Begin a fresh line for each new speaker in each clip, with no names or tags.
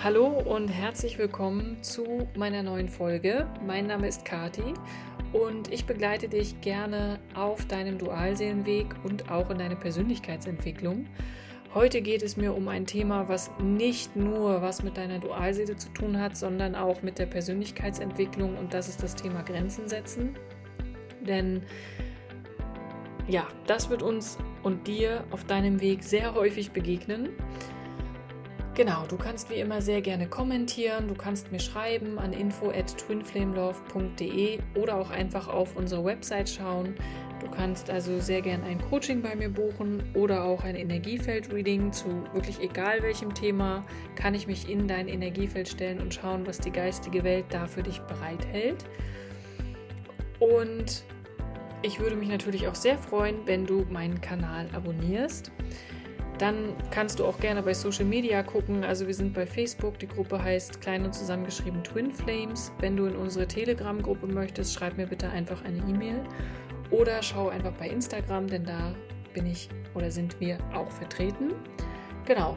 Hallo und herzlich willkommen zu meiner neuen Folge. Mein Name ist Kati und ich begleite dich gerne auf deinem Dualseelenweg und auch in deine Persönlichkeitsentwicklung. Heute geht es mir um ein Thema, was nicht nur was mit deiner Dualseele zu tun hat, sondern auch mit der Persönlichkeitsentwicklung und das ist das Thema Grenzen setzen. Denn ja, das wird uns und dir auf deinem Weg sehr häufig begegnen. Genau, du kannst wie immer sehr gerne kommentieren, du kannst mir schreiben an info at twinflamelove.de oder auch einfach auf unsere Website schauen. Du kannst also sehr gerne ein Coaching bei mir buchen oder auch ein Energiefeld-Reading zu wirklich egal welchem Thema. Kann ich mich in dein Energiefeld stellen und schauen, was die geistige Welt da für dich bereithält. Und ich würde mich natürlich auch sehr freuen, wenn du meinen Kanal abonnierst. Dann kannst du auch gerne bei Social Media gucken. Also wir sind bei Facebook. Die Gruppe heißt klein und zusammengeschrieben Twin Flames. Wenn du in unsere Telegram-Gruppe möchtest, schreib mir bitte einfach eine E-Mail oder schau einfach bei Instagram, denn da bin ich oder sind wir auch vertreten. Genau.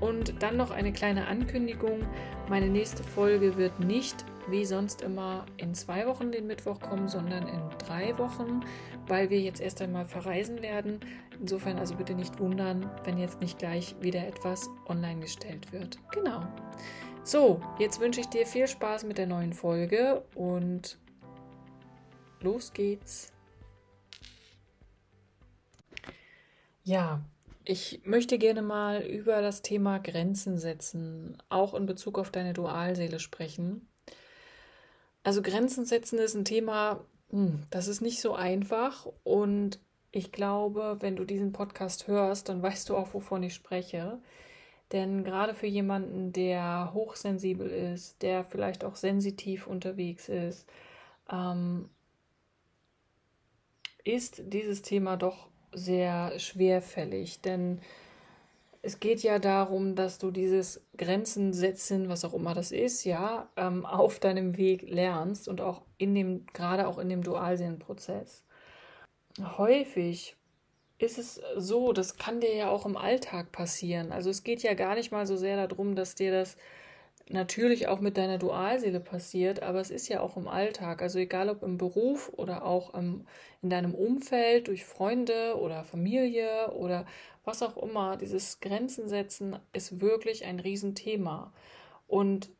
Und dann noch eine kleine Ankündigung. Meine nächste Folge wird nicht wie sonst immer in zwei Wochen den Mittwoch kommen, sondern in drei Wochen, weil wir jetzt erst einmal verreisen werden. Insofern also bitte nicht wundern, wenn jetzt nicht gleich wieder etwas online gestellt wird. Genau. So, jetzt wünsche ich dir viel Spaß mit der neuen Folge und los geht's. Ja, ich möchte gerne mal über das Thema Grenzen setzen, auch in Bezug auf deine Dualseele sprechen. Also Grenzen setzen ist ein Thema, hm, das ist nicht so einfach und ich glaube, wenn du diesen Podcast hörst, dann weißt du auch, wovon ich spreche. Denn gerade für jemanden, der hochsensibel ist, der vielleicht auch sensitiv unterwegs ist, ähm, ist dieses Thema doch sehr schwerfällig. Denn es geht ja darum, dass du dieses Grenzen setzen, was auch immer das ist, ja, ähm, auf deinem Weg lernst und auch in dem, gerade auch in dem Dualseelenprozess. Häufig ist es so, das kann dir ja auch im Alltag passieren. Also es geht ja gar nicht mal so sehr darum, dass dir das natürlich auch mit deiner Dualseele passiert, aber es ist ja auch im Alltag. Also egal ob im Beruf oder auch im, in deinem Umfeld, durch Freunde oder Familie oder was auch immer, dieses Grenzen setzen ist wirklich ein Riesenthema. Und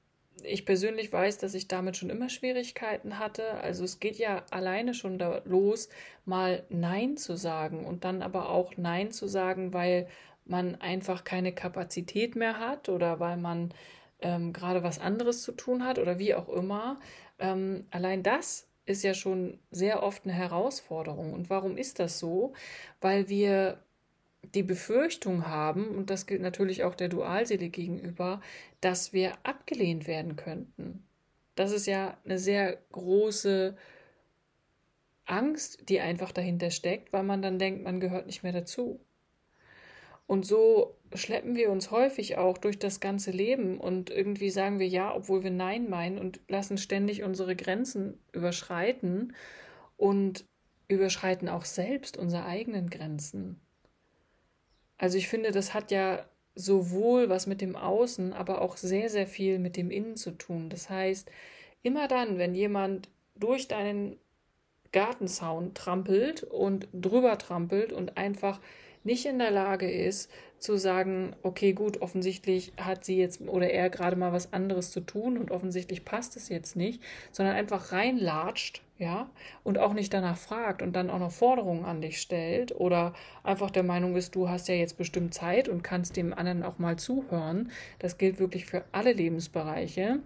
ich persönlich weiß, dass ich damit schon immer Schwierigkeiten hatte. Also es geht ja alleine schon da los, mal Nein zu sagen und dann aber auch Nein zu sagen, weil man einfach keine Kapazität mehr hat oder weil man ähm, gerade was anderes zu tun hat oder wie auch immer. Ähm, allein das ist ja schon sehr oft eine Herausforderung. Und warum ist das so? Weil wir die Befürchtung haben, und das gilt natürlich auch der Dualseele gegenüber, dass wir abgelehnt werden könnten. Das ist ja eine sehr große Angst, die einfach dahinter steckt, weil man dann denkt, man gehört nicht mehr dazu. Und so schleppen wir uns häufig auch durch das ganze Leben und irgendwie sagen wir ja, obwohl wir Nein meinen und lassen ständig unsere Grenzen überschreiten und überschreiten auch selbst unsere eigenen Grenzen. Also ich finde, das hat ja sowohl was mit dem Außen, aber auch sehr, sehr viel mit dem Innen zu tun. Das heißt, immer dann, wenn jemand durch deinen Gartenzaun trampelt und drüber trampelt und einfach nicht in der Lage ist zu sagen, okay, gut, offensichtlich hat sie jetzt oder er gerade mal was anderes zu tun und offensichtlich passt es jetzt nicht, sondern einfach reinlatscht, ja, und auch nicht danach fragt und dann auch noch Forderungen an dich stellt oder einfach der Meinung ist, du hast ja jetzt bestimmt Zeit und kannst dem anderen auch mal zuhören. Das gilt wirklich für alle Lebensbereiche.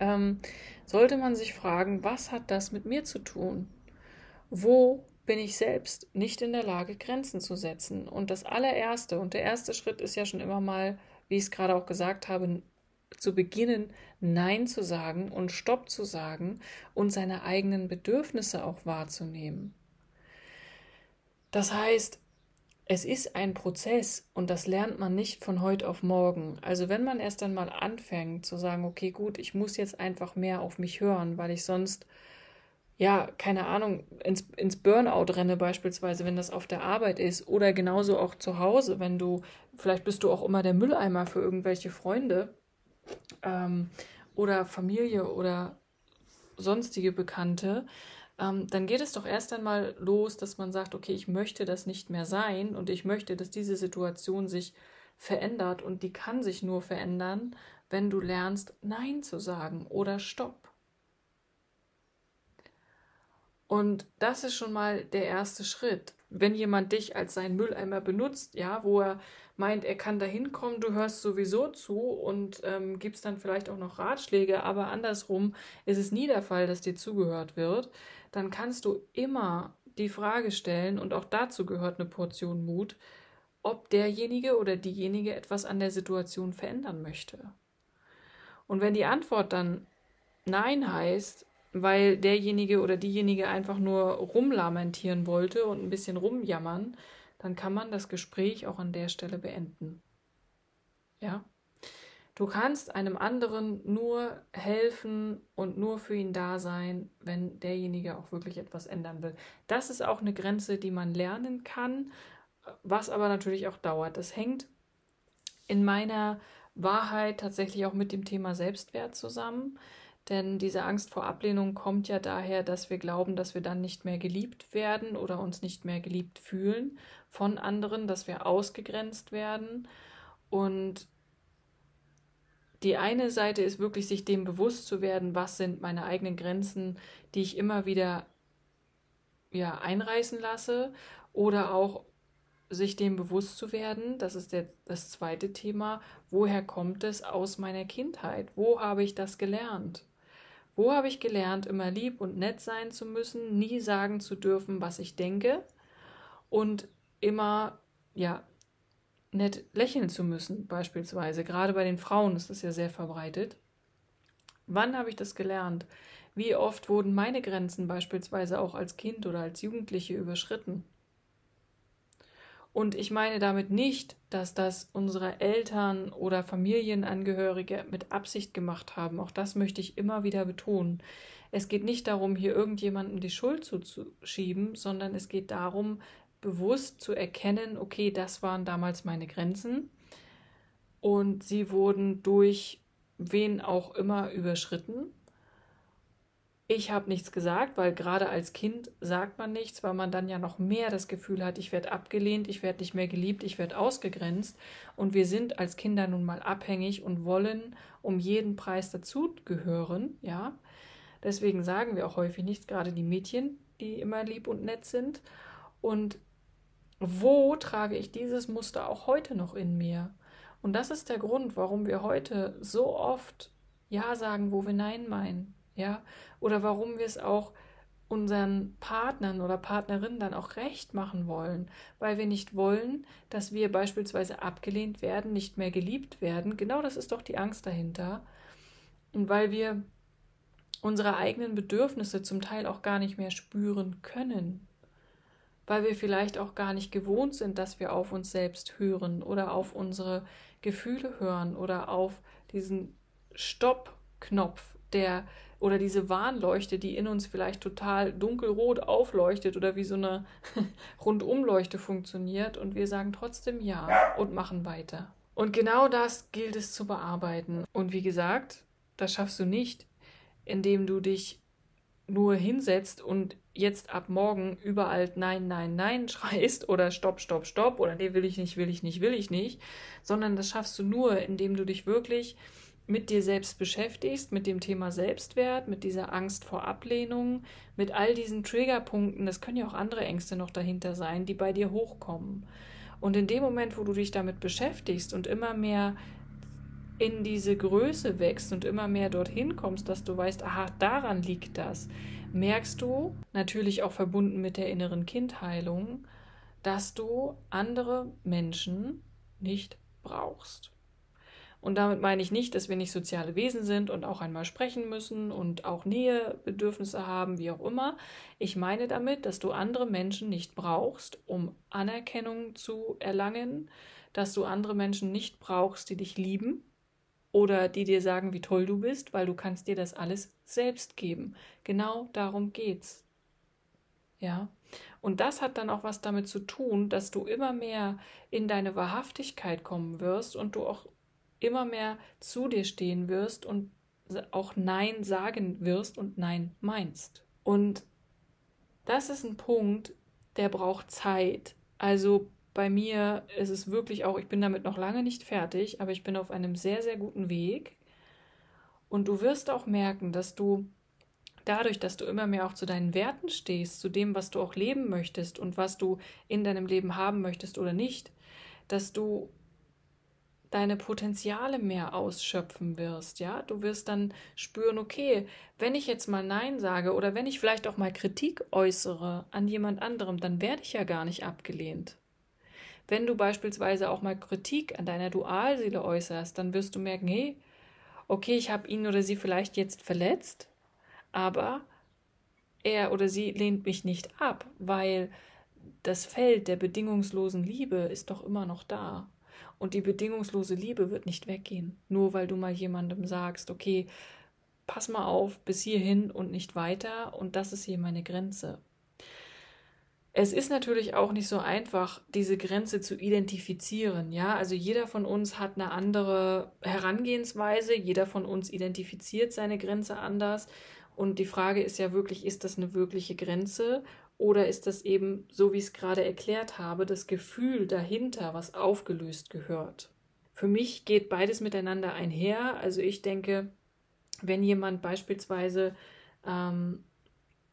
Ähm, sollte man sich fragen, was hat das mit mir zu tun? Wo bin ich selbst nicht in der Lage, Grenzen zu setzen. Und das allererste und der erste Schritt ist ja schon immer mal, wie ich es gerade auch gesagt habe, zu beginnen, Nein zu sagen und Stopp zu sagen und seine eigenen Bedürfnisse auch wahrzunehmen. Das heißt, es ist ein Prozess und das lernt man nicht von heute auf morgen. Also wenn man erst einmal anfängt zu sagen, okay, gut, ich muss jetzt einfach mehr auf mich hören, weil ich sonst ja, keine Ahnung, ins, ins Burnout renne beispielsweise, wenn das auf der Arbeit ist. Oder genauso auch zu Hause, wenn du, vielleicht bist du auch immer der Mülleimer für irgendwelche Freunde ähm, oder Familie oder sonstige Bekannte, ähm, dann geht es doch erst einmal los, dass man sagt, okay, ich möchte das nicht mehr sein und ich möchte, dass diese Situation sich verändert. Und die kann sich nur verändern, wenn du lernst, Nein zu sagen oder Stopp. Und das ist schon mal der erste Schritt. Wenn jemand dich als seinen Mülleimer benutzt, ja, wo er meint, er kann da hinkommen, du hörst sowieso zu und ähm, gibst dann vielleicht auch noch Ratschläge, aber andersrum ist es nie der Fall, dass dir zugehört wird, dann kannst du immer die Frage stellen, und auch dazu gehört eine Portion Mut, ob derjenige oder diejenige etwas an der Situation verändern möchte. Und wenn die Antwort dann Nein heißt, weil derjenige oder diejenige einfach nur rumlamentieren wollte und ein bisschen rumjammern, dann kann man das Gespräch auch an der Stelle beenden. Ja? Du kannst einem anderen nur helfen und nur für ihn da sein, wenn derjenige auch wirklich etwas ändern will. Das ist auch eine Grenze, die man lernen kann, was aber natürlich auch dauert. Das hängt in meiner Wahrheit tatsächlich auch mit dem Thema Selbstwert zusammen. Denn diese Angst vor Ablehnung kommt ja daher, dass wir glauben, dass wir dann nicht mehr geliebt werden oder uns nicht mehr geliebt fühlen von anderen, dass wir ausgegrenzt werden. Und die eine Seite ist wirklich, sich dem bewusst zu werden, was sind meine eigenen Grenzen, die ich immer wieder ja, einreißen lasse. Oder auch sich dem bewusst zu werden, das ist der, das zweite Thema, woher kommt es aus meiner Kindheit? Wo habe ich das gelernt? Wo habe ich gelernt, immer lieb und nett sein zu müssen, nie sagen zu dürfen, was ich denke und immer, ja, nett lächeln zu müssen, beispielsweise. Gerade bei den Frauen ist das ja sehr verbreitet. Wann habe ich das gelernt? Wie oft wurden meine Grenzen beispielsweise auch als Kind oder als Jugendliche überschritten? Und ich meine damit nicht, dass das unsere Eltern oder Familienangehörige mit Absicht gemacht haben. Auch das möchte ich immer wieder betonen. Es geht nicht darum, hier irgendjemandem die Schuld zuzuschieben, sondern es geht darum, bewusst zu erkennen, okay, das waren damals meine Grenzen und sie wurden durch wen auch immer überschritten ich habe nichts gesagt, weil gerade als Kind sagt man nichts, weil man dann ja noch mehr das Gefühl hat, ich werde abgelehnt, ich werde nicht mehr geliebt, ich werde ausgegrenzt. Und wir sind als Kinder nun mal abhängig und wollen um jeden Preis dazugehören, ja. Deswegen sagen wir auch häufig nichts, gerade die Mädchen, die immer lieb und nett sind. Und wo trage ich dieses Muster auch heute noch in mir? Und das ist der Grund, warum wir heute so oft Ja sagen, wo wir Nein meinen ja, oder warum wir es auch unseren Partnern oder Partnerinnen dann auch recht machen wollen, weil wir nicht wollen, dass wir beispielsweise abgelehnt werden, nicht mehr geliebt werden. Genau das ist doch die Angst dahinter. Und weil wir unsere eigenen Bedürfnisse zum Teil auch gar nicht mehr spüren können, weil wir vielleicht auch gar nicht gewohnt sind, dass wir auf uns selbst hören oder auf unsere Gefühle hören oder auf diesen Stopp-Knopf, der oder diese Warnleuchte, die in uns vielleicht total dunkelrot aufleuchtet oder wie so eine Rundumleuchte funktioniert und wir sagen trotzdem ja und machen weiter. Und genau das gilt es zu bearbeiten. Und wie gesagt, das schaffst du nicht, indem du dich nur hinsetzt und jetzt ab morgen überall Nein, Nein, Nein schreist oder Stopp, Stopp, Stopp oder nee, will ich nicht, will ich nicht, will ich nicht, sondern das schaffst du nur, indem du dich wirklich mit dir selbst beschäftigst, mit dem Thema Selbstwert, mit dieser Angst vor Ablehnung, mit all diesen Triggerpunkten, das können ja auch andere Ängste noch dahinter sein, die bei dir hochkommen. Und in dem Moment, wo du dich damit beschäftigst und immer mehr in diese Größe wächst und immer mehr dorthin kommst, dass du weißt, aha, daran liegt das, merkst du, natürlich auch verbunden mit der inneren Kindheilung, dass du andere Menschen nicht brauchst. Und damit meine ich nicht, dass wir nicht soziale Wesen sind und auch einmal sprechen müssen und auch Nähebedürfnisse haben, wie auch immer. Ich meine damit, dass du andere Menschen nicht brauchst, um Anerkennung zu erlangen, dass du andere Menschen nicht brauchst, die dich lieben oder die dir sagen, wie toll du bist, weil du kannst dir das alles selbst geben. Genau darum geht's. Ja. Und das hat dann auch was damit zu tun, dass du immer mehr in deine Wahrhaftigkeit kommen wirst und du auch immer mehr zu dir stehen wirst und auch Nein sagen wirst und Nein meinst. Und das ist ein Punkt, der braucht Zeit. Also bei mir ist es wirklich auch, ich bin damit noch lange nicht fertig, aber ich bin auf einem sehr, sehr guten Weg. Und du wirst auch merken, dass du dadurch, dass du immer mehr auch zu deinen Werten stehst, zu dem, was du auch leben möchtest und was du in deinem Leben haben möchtest oder nicht, dass du deine Potenziale mehr ausschöpfen wirst, ja? Du wirst dann spüren, okay, wenn ich jetzt mal Nein sage oder wenn ich vielleicht auch mal Kritik äußere an jemand anderem, dann werde ich ja gar nicht abgelehnt. Wenn du beispielsweise auch mal Kritik an deiner Dualseele äußerst, dann wirst du merken, hey, okay, ich habe ihn oder sie vielleicht jetzt verletzt, aber er oder sie lehnt mich nicht ab, weil das Feld der bedingungslosen Liebe ist doch immer noch da. Und die bedingungslose Liebe wird nicht weggehen, nur weil du mal jemandem sagst, okay, pass mal auf, bis hierhin und nicht weiter und das ist hier meine Grenze. Es ist natürlich auch nicht so einfach, diese Grenze zu identifizieren. Ja, also jeder von uns hat eine andere Herangehensweise, jeder von uns identifiziert seine Grenze anders. Und die Frage ist ja wirklich, ist das eine wirkliche Grenze oder ist das eben, so wie ich es gerade erklärt habe, das Gefühl dahinter, was aufgelöst gehört? Für mich geht beides miteinander einher. Also ich denke, wenn jemand beispielsweise, ähm,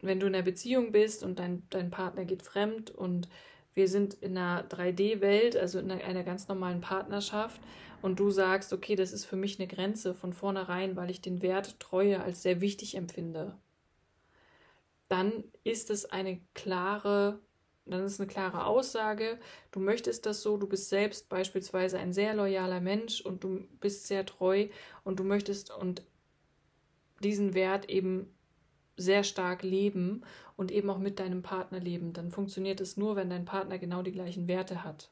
wenn du in einer Beziehung bist und dein, dein Partner geht fremd und wir sind in einer 3D-Welt, also in einer, ganz normalen Partnerschaft und du sagst, okay, das ist für mich eine Grenze von vornherein, weil ich den Wert Treue als sehr wichtig empfinde, dann ist es eine klare, dann ist eine klare Aussage, du möchtest das so, du bist selbst beispielsweise ein sehr loyaler Mensch und du bist sehr treu und du möchtest und diesen Wert eben sehr stark leben und eben auch mit deinem Partner leben, dann funktioniert es nur, wenn dein Partner genau die gleichen Werte hat.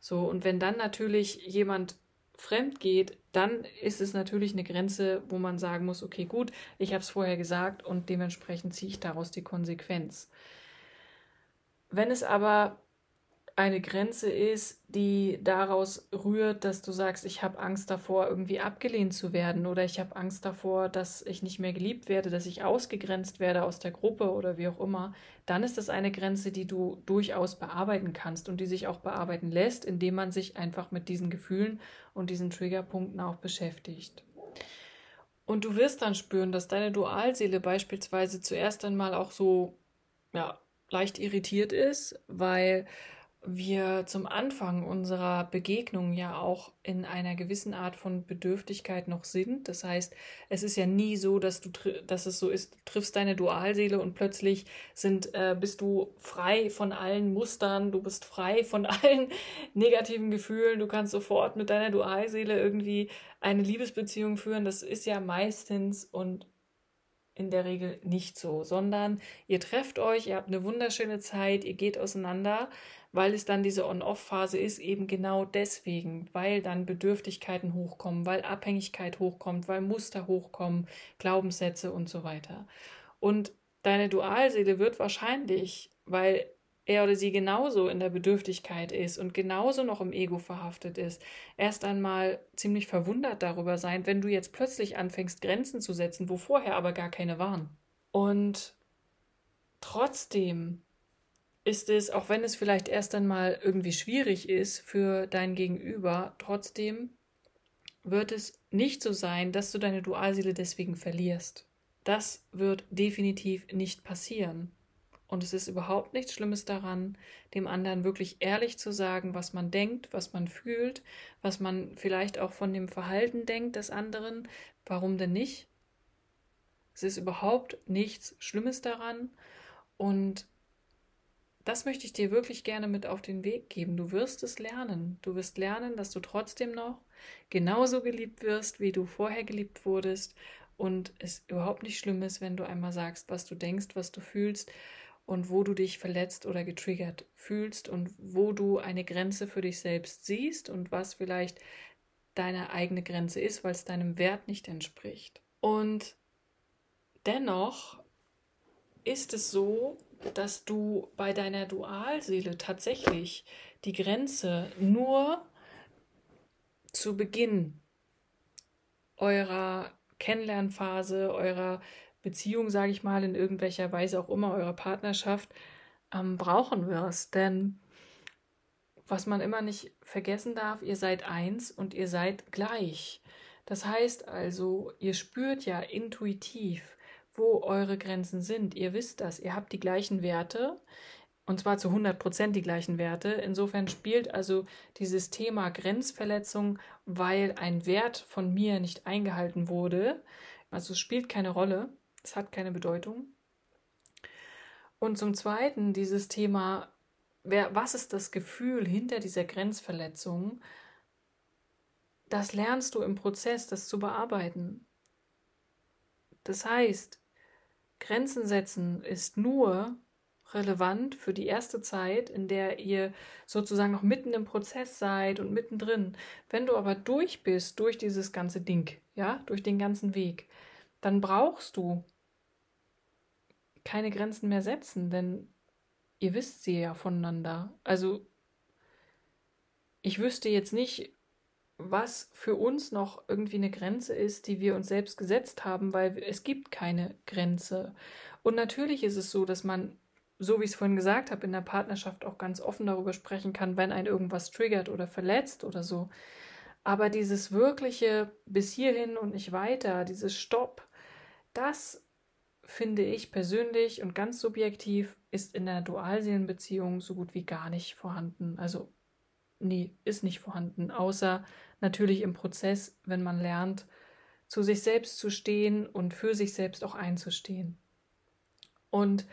So, und wenn dann natürlich jemand fremd geht, dann ist es natürlich eine Grenze, wo man sagen muss, okay, gut, ich habe es vorher gesagt und dementsprechend ziehe ich daraus die Konsequenz. Wenn es aber eine Grenze ist, die daraus rührt, dass du sagst, ich habe Angst davor, irgendwie abgelehnt zu werden oder ich habe Angst davor, dass ich nicht mehr geliebt werde, dass ich ausgegrenzt werde aus der Gruppe oder wie auch immer, dann ist das eine Grenze, die du durchaus bearbeiten kannst und die sich auch bearbeiten lässt, indem man sich einfach mit diesen Gefühlen und diesen Triggerpunkten auch beschäftigt. Und du wirst dann spüren, dass deine Dualseele beispielsweise zuerst einmal auch so ja, leicht irritiert ist, weil wir zum Anfang unserer Begegnung ja auch in einer gewissen Art von Bedürftigkeit noch sind. Das heißt, es ist ja nie so, dass du, dass es so ist, du triffst deine Dualseele und plötzlich sind, äh, bist du frei von allen Mustern, du bist frei von allen negativen Gefühlen, du kannst sofort mit deiner Dualseele irgendwie eine Liebesbeziehung führen. Das ist ja meistens und in der Regel nicht so, sondern ihr trefft euch, ihr habt eine wunderschöne Zeit, ihr geht auseinander weil es dann diese On-Off-Phase ist, eben genau deswegen, weil dann Bedürftigkeiten hochkommen, weil Abhängigkeit hochkommt, weil Muster hochkommen, Glaubenssätze und so weiter. Und deine Dualseele wird wahrscheinlich, weil er oder sie genauso in der Bedürftigkeit ist und genauso noch im Ego verhaftet ist, erst einmal ziemlich verwundert darüber sein, wenn du jetzt plötzlich anfängst, Grenzen zu setzen, wo vorher aber gar keine waren. Und trotzdem ist es, auch wenn es vielleicht erst einmal irgendwie schwierig ist für dein Gegenüber, trotzdem wird es nicht so sein, dass du deine Dualseele deswegen verlierst. Das wird definitiv nicht passieren. Und es ist überhaupt nichts Schlimmes daran, dem anderen wirklich ehrlich zu sagen, was man denkt, was man fühlt, was man vielleicht auch von dem Verhalten denkt des anderen. Warum denn nicht? Es ist überhaupt nichts Schlimmes daran. Und das möchte ich dir wirklich gerne mit auf den Weg geben. Du wirst es lernen. Du wirst lernen, dass du trotzdem noch genauso geliebt wirst, wie du vorher geliebt wurdest. Und es überhaupt nicht schlimm ist, wenn du einmal sagst, was du denkst, was du fühlst und wo du dich verletzt oder getriggert fühlst und wo du eine Grenze für dich selbst siehst und was vielleicht deine eigene Grenze ist, weil es deinem Wert nicht entspricht. Und dennoch ist es so, dass du bei deiner Dualseele tatsächlich die Grenze nur zu Beginn eurer Kennenlernphase, eurer Beziehung, sage ich mal, in irgendwelcher Weise auch immer, eurer Partnerschaft, ähm, brauchen wirst. Denn was man immer nicht vergessen darf, ihr seid eins und ihr seid gleich. Das heißt also, ihr spürt ja intuitiv, wo eure Grenzen sind. Ihr wisst das. Ihr habt die gleichen Werte. Und zwar zu 100 Prozent die gleichen Werte. Insofern spielt also dieses Thema Grenzverletzung, weil ein Wert von mir nicht eingehalten wurde, also es spielt keine Rolle, es hat keine Bedeutung. Und zum Zweiten dieses Thema, wer, was ist das Gefühl hinter dieser Grenzverletzung? Das lernst du im Prozess, das zu bearbeiten. Das heißt, Grenzen setzen ist nur relevant für die erste Zeit, in der ihr sozusagen noch mitten im Prozess seid und mittendrin. Wenn du aber durch bist, durch dieses ganze Ding, ja, durch den ganzen Weg, dann brauchst du keine Grenzen mehr setzen, denn ihr wisst sie ja voneinander. Also ich wüsste jetzt nicht, was für uns noch irgendwie eine Grenze ist, die wir uns selbst gesetzt haben, weil es gibt keine Grenze. Und natürlich ist es so, dass man so wie ich es vorhin gesagt habe, in der Partnerschaft auch ganz offen darüber sprechen kann, wenn ein irgendwas triggert oder verletzt oder so. Aber dieses wirkliche bis hierhin und nicht weiter, dieses Stopp, das finde ich persönlich und ganz subjektiv ist in der Dualseelenbeziehung so gut wie gar nicht vorhanden. Also nee, ist nicht vorhanden, außer natürlich im Prozess, wenn man lernt, zu sich selbst zu stehen und für sich selbst auch einzustehen. Und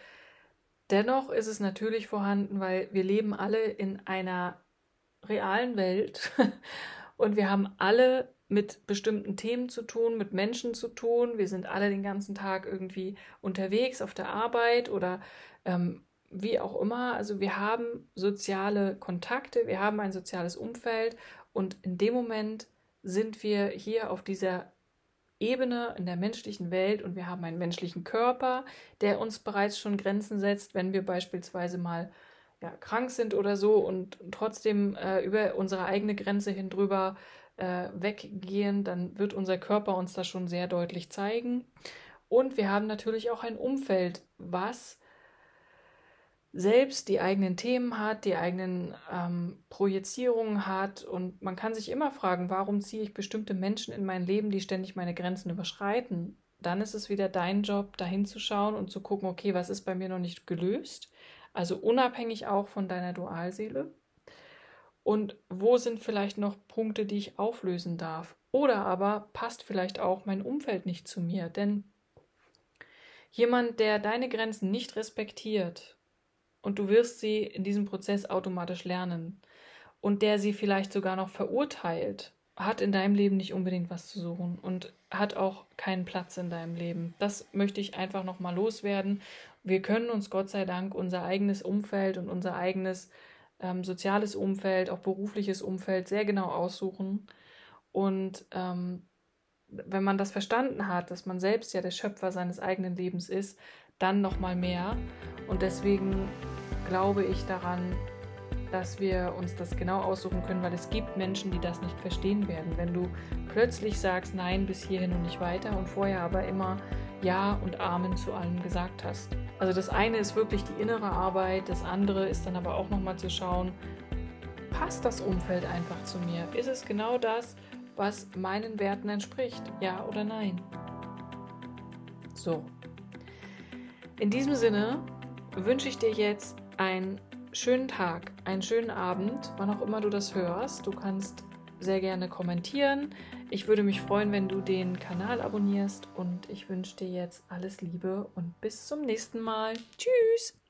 Dennoch ist es natürlich vorhanden, weil wir leben alle in einer realen Welt und wir haben alle mit bestimmten Themen zu tun, mit Menschen zu tun. Wir sind alle den ganzen Tag irgendwie unterwegs auf der Arbeit oder ähm, wie auch immer. Also wir haben soziale Kontakte, wir haben ein soziales Umfeld und in dem Moment sind wir hier auf dieser Ebene in der menschlichen Welt und wir haben einen menschlichen Körper, der uns bereits schon Grenzen setzt, wenn wir beispielsweise mal ja, krank sind oder so und trotzdem äh, über unsere eigene Grenze hin drüber äh, weggehen, dann wird unser Körper uns das schon sehr deutlich zeigen. Und wir haben natürlich auch ein Umfeld, was selbst die eigenen Themen hat, die eigenen ähm, Projizierungen hat. Und man kann sich immer fragen, warum ziehe ich bestimmte Menschen in mein Leben, die ständig meine Grenzen überschreiten? Dann ist es wieder dein Job, dahin zu schauen und zu gucken, okay, was ist bei mir noch nicht gelöst? Also unabhängig auch von deiner Dualseele. Und wo sind vielleicht noch Punkte, die ich auflösen darf? Oder aber passt vielleicht auch mein Umfeld nicht zu mir? Denn jemand, der deine Grenzen nicht respektiert, und du wirst sie in diesem Prozess automatisch lernen. Und der sie vielleicht sogar noch verurteilt, hat in deinem Leben nicht unbedingt was zu suchen und hat auch keinen Platz in deinem Leben. Das möchte ich einfach nochmal loswerden. Wir können uns Gott sei Dank unser eigenes Umfeld und unser eigenes ähm, soziales Umfeld, auch berufliches Umfeld sehr genau aussuchen. Und ähm, wenn man das verstanden hat, dass man selbst ja der Schöpfer seines eigenen Lebens ist, dann nochmal mehr. Und deswegen glaube ich daran, dass wir uns das genau aussuchen können, weil es gibt Menschen, die das nicht verstehen werden. Wenn du plötzlich sagst, nein, bis hierhin und nicht weiter und vorher aber immer Ja und Amen zu allem gesagt hast. Also das eine ist wirklich die innere Arbeit, das andere ist dann aber auch nochmal zu schauen, passt das Umfeld einfach zu mir? Ist es genau das, was meinen Werten entspricht? Ja oder nein? So. In diesem Sinne wünsche ich dir jetzt einen schönen Tag, einen schönen Abend, wann auch immer du das hörst. Du kannst sehr gerne kommentieren. Ich würde mich freuen, wenn du den Kanal abonnierst und ich wünsche dir jetzt alles Liebe und bis zum nächsten Mal. Tschüss!